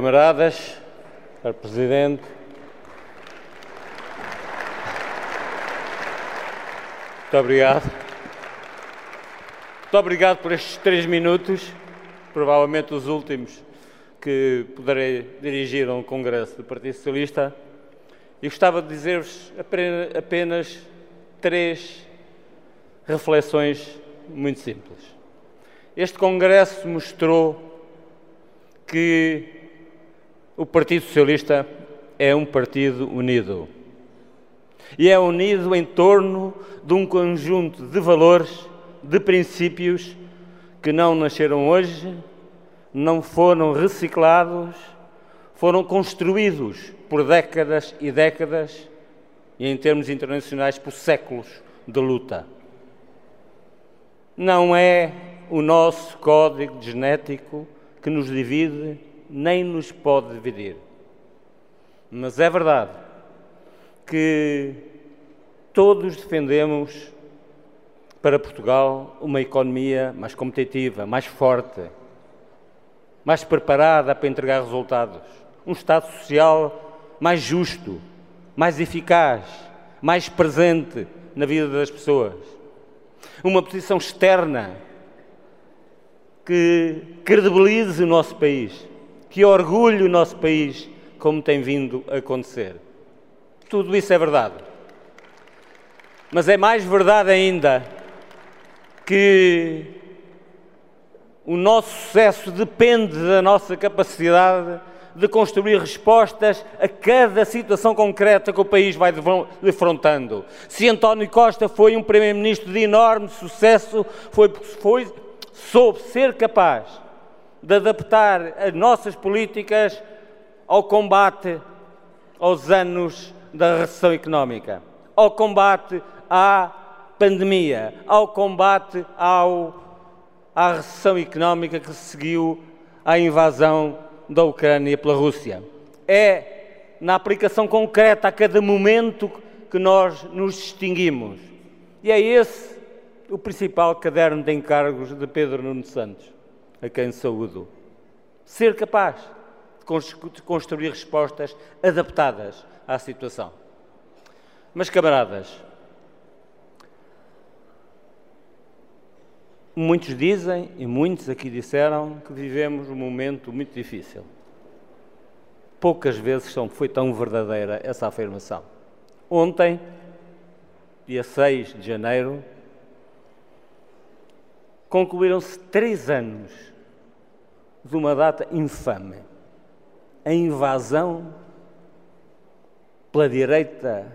Camaradas, Sr. Presidente, muito obrigado. Muito obrigado por estes três minutos, provavelmente os últimos que poderei dirigir a um congresso do Partido Socialista. E gostava de dizer-vos apenas três reflexões muito simples. Este congresso mostrou que o Partido Socialista é um partido unido. E é unido em torno de um conjunto de valores, de princípios que não nasceram hoje, não foram reciclados, foram construídos por décadas e décadas e, em termos internacionais, por séculos de luta. Não é o nosso código genético que nos divide, nem nos pode dividir. Mas é verdade que todos defendemos para Portugal uma economia mais competitiva, mais forte, mais preparada para entregar resultados, um Estado social mais justo, mais eficaz, mais presente na vida das pessoas, uma posição externa que credibilize o nosso país, que orgulhe o nosso país, como tem vindo a acontecer. Tudo isso é verdade. Mas é mais verdade ainda que o nosso sucesso depende da nossa capacidade de construir respostas a cada situação concreta que o país vai defrontando. Se António Costa foi um primeiro-ministro de enorme sucesso, foi porque foi, soube ser capaz de adaptar as nossas políticas ao combate aos anos da recessão económica, ao combate à pandemia, ao combate ao, à recessão económica que seguiu à invasão da Ucrânia pela Rússia. É na aplicação concreta a cada momento que nós nos distinguimos. E é esse o principal caderno de encargos de Pedro Nuno Santos, a quem saúdo. Ser capaz de construir respostas adaptadas à situação. Mas, camaradas, muitos dizem, e muitos aqui disseram, que vivemos um momento muito difícil. Poucas vezes foi tão verdadeira essa afirmação. Ontem, dia 6 de janeiro, concluíram-se três anos de uma data infame. A invasão pela direita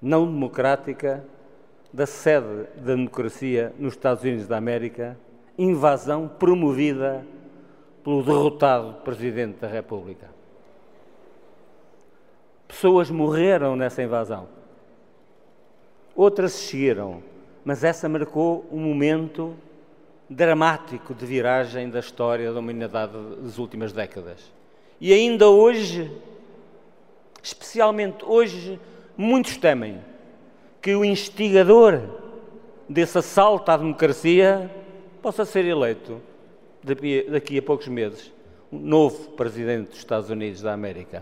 não democrática da sede da democracia nos Estados Unidos da América, invasão promovida pelo derrotado Presidente da República. Pessoas morreram nessa invasão, outras seguiram mas essa marcou um momento dramático de viragem da história da humanidade das últimas décadas. E ainda hoje, especialmente hoje, muitos temem que o instigador desse assalto à democracia possa ser eleito daqui a poucos meses, um novo presidente dos Estados Unidos da América.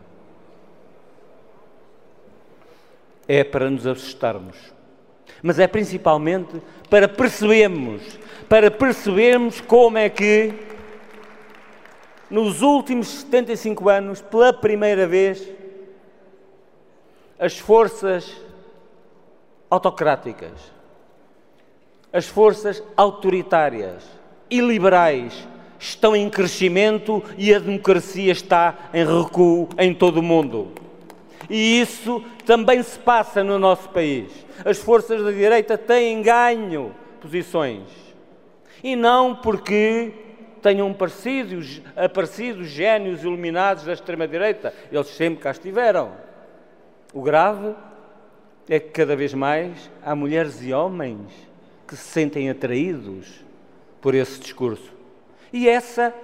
É para nos assustarmos mas é principalmente para percebermos, para percebermos como é que nos últimos 75 anos, pela primeira vez, as forças autocráticas, as forças autoritárias e liberais estão em crescimento e a democracia está em recuo em todo o mundo. E isso também se passa no nosso país. As forças da direita têm ganho posições. E não porque tenham aparecido, aparecido gênios iluminados da extrema-direita. Eles sempre cá estiveram. O grave é que cada vez mais há mulheres e homens que se sentem atraídos por esse discurso. E essa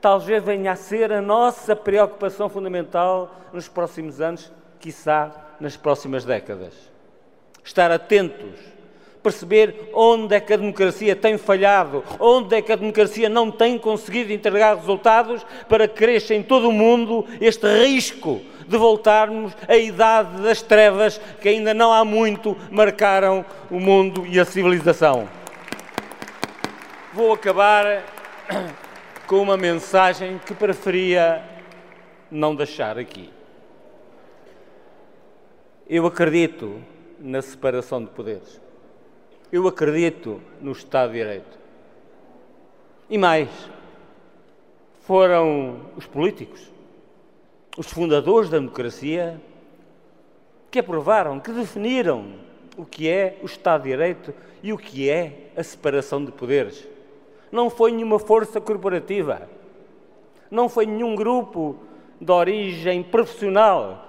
talvez venha a ser a nossa preocupação fundamental nos próximos anos, quiçá nas próximas décadas. Estar atentos perceber onde é que a democracia tem falhado, onde é que a democracia não tem conseguido entregar resultados para que cresça em todo o mundo este risco de voltarmos à idade das trevas que ainda não há muito marcaram o mundo e a civilização. Vou acabar com uma mensagem que preferia não deixar aqui. Eu acredito na separação de poderes. Eu acredito no Estado de Direito. E mais, foram os políticos, os fundadores da democracia, que aprovaram, que definiram o que é o Estado de Direito e o que é a separação de poderes. Não foi nenhuma força corporativa, não foi nenhum grupo de origem profissional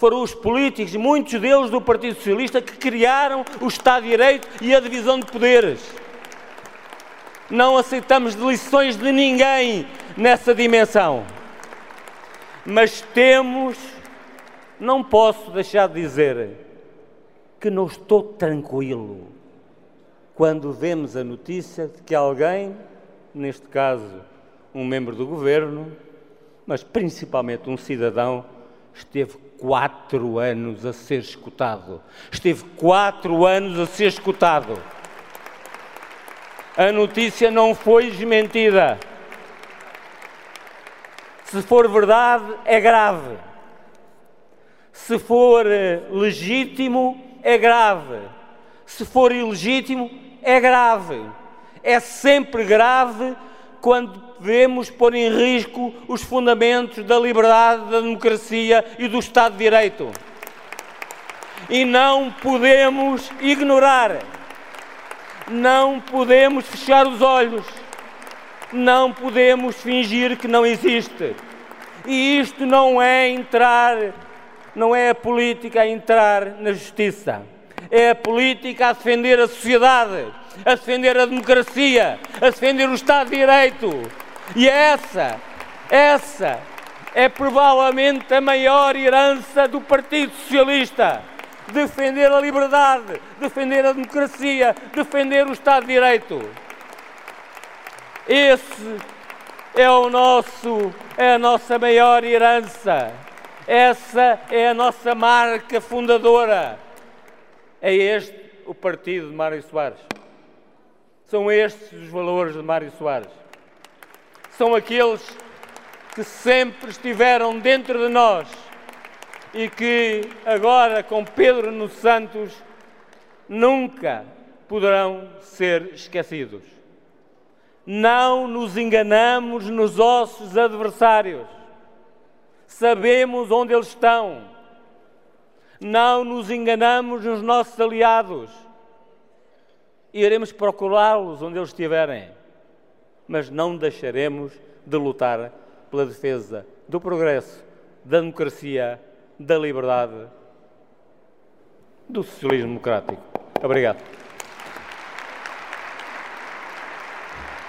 foram os políticos, muitos deles do Partido Socialista, que criaram o Estado de Direito e a divisão de poderes. Não aceitamos lições de ninguém nessa dimensão. Mas temos, não posso deixar de dizer, que não estou tranquilo quando vemos a notícia de que alguém, neste caso um membro do governo, mas principalmente um cidadão, esteve quatro anos a ser escutado. Esteve quatro anos a ser escutado. A notícia não foi desmentida. Se for verdade, é grave. Se for eh, legítimo, é grave. Se for ilegítimo, é grave. É sempre grave quando devemos pôr em risco os fundamentos da liberdade, da democracia e do Estado de Direito. E não podemos ignorar, não podemos fechar os olhos, não podemos fingir que não existe. E isto não é entrar, não é a política a entrar na justiça, é a política a defender a sociedade a defender a democracia, a defender o Estado de Direito. E essa, essa é provavelmente a maior herança do Partido Socialista. Defender a liberdade, defender a democracia, defender o Estado de Direito. Esse é o nosso, é a nossa maior herança. Essa é a nossa marca fundadora. É este o partido de Mário Soares. São estes os valores de Mário Soares. São aqueles que sempre estiveram dentro de nós e que agora, com Pedro nos Santos, nunca poderão ser esquecidos. Não nos enganamos nos ossos adversários. Sabemos onde eles estão. Não nos enganamos nos nossos aliados iremos procurá-los onde eles estiverem, mas não deixaremos de lutar pela defesa do progresso, da democracia, da liberdade, do socialismo democrático. Obrigado.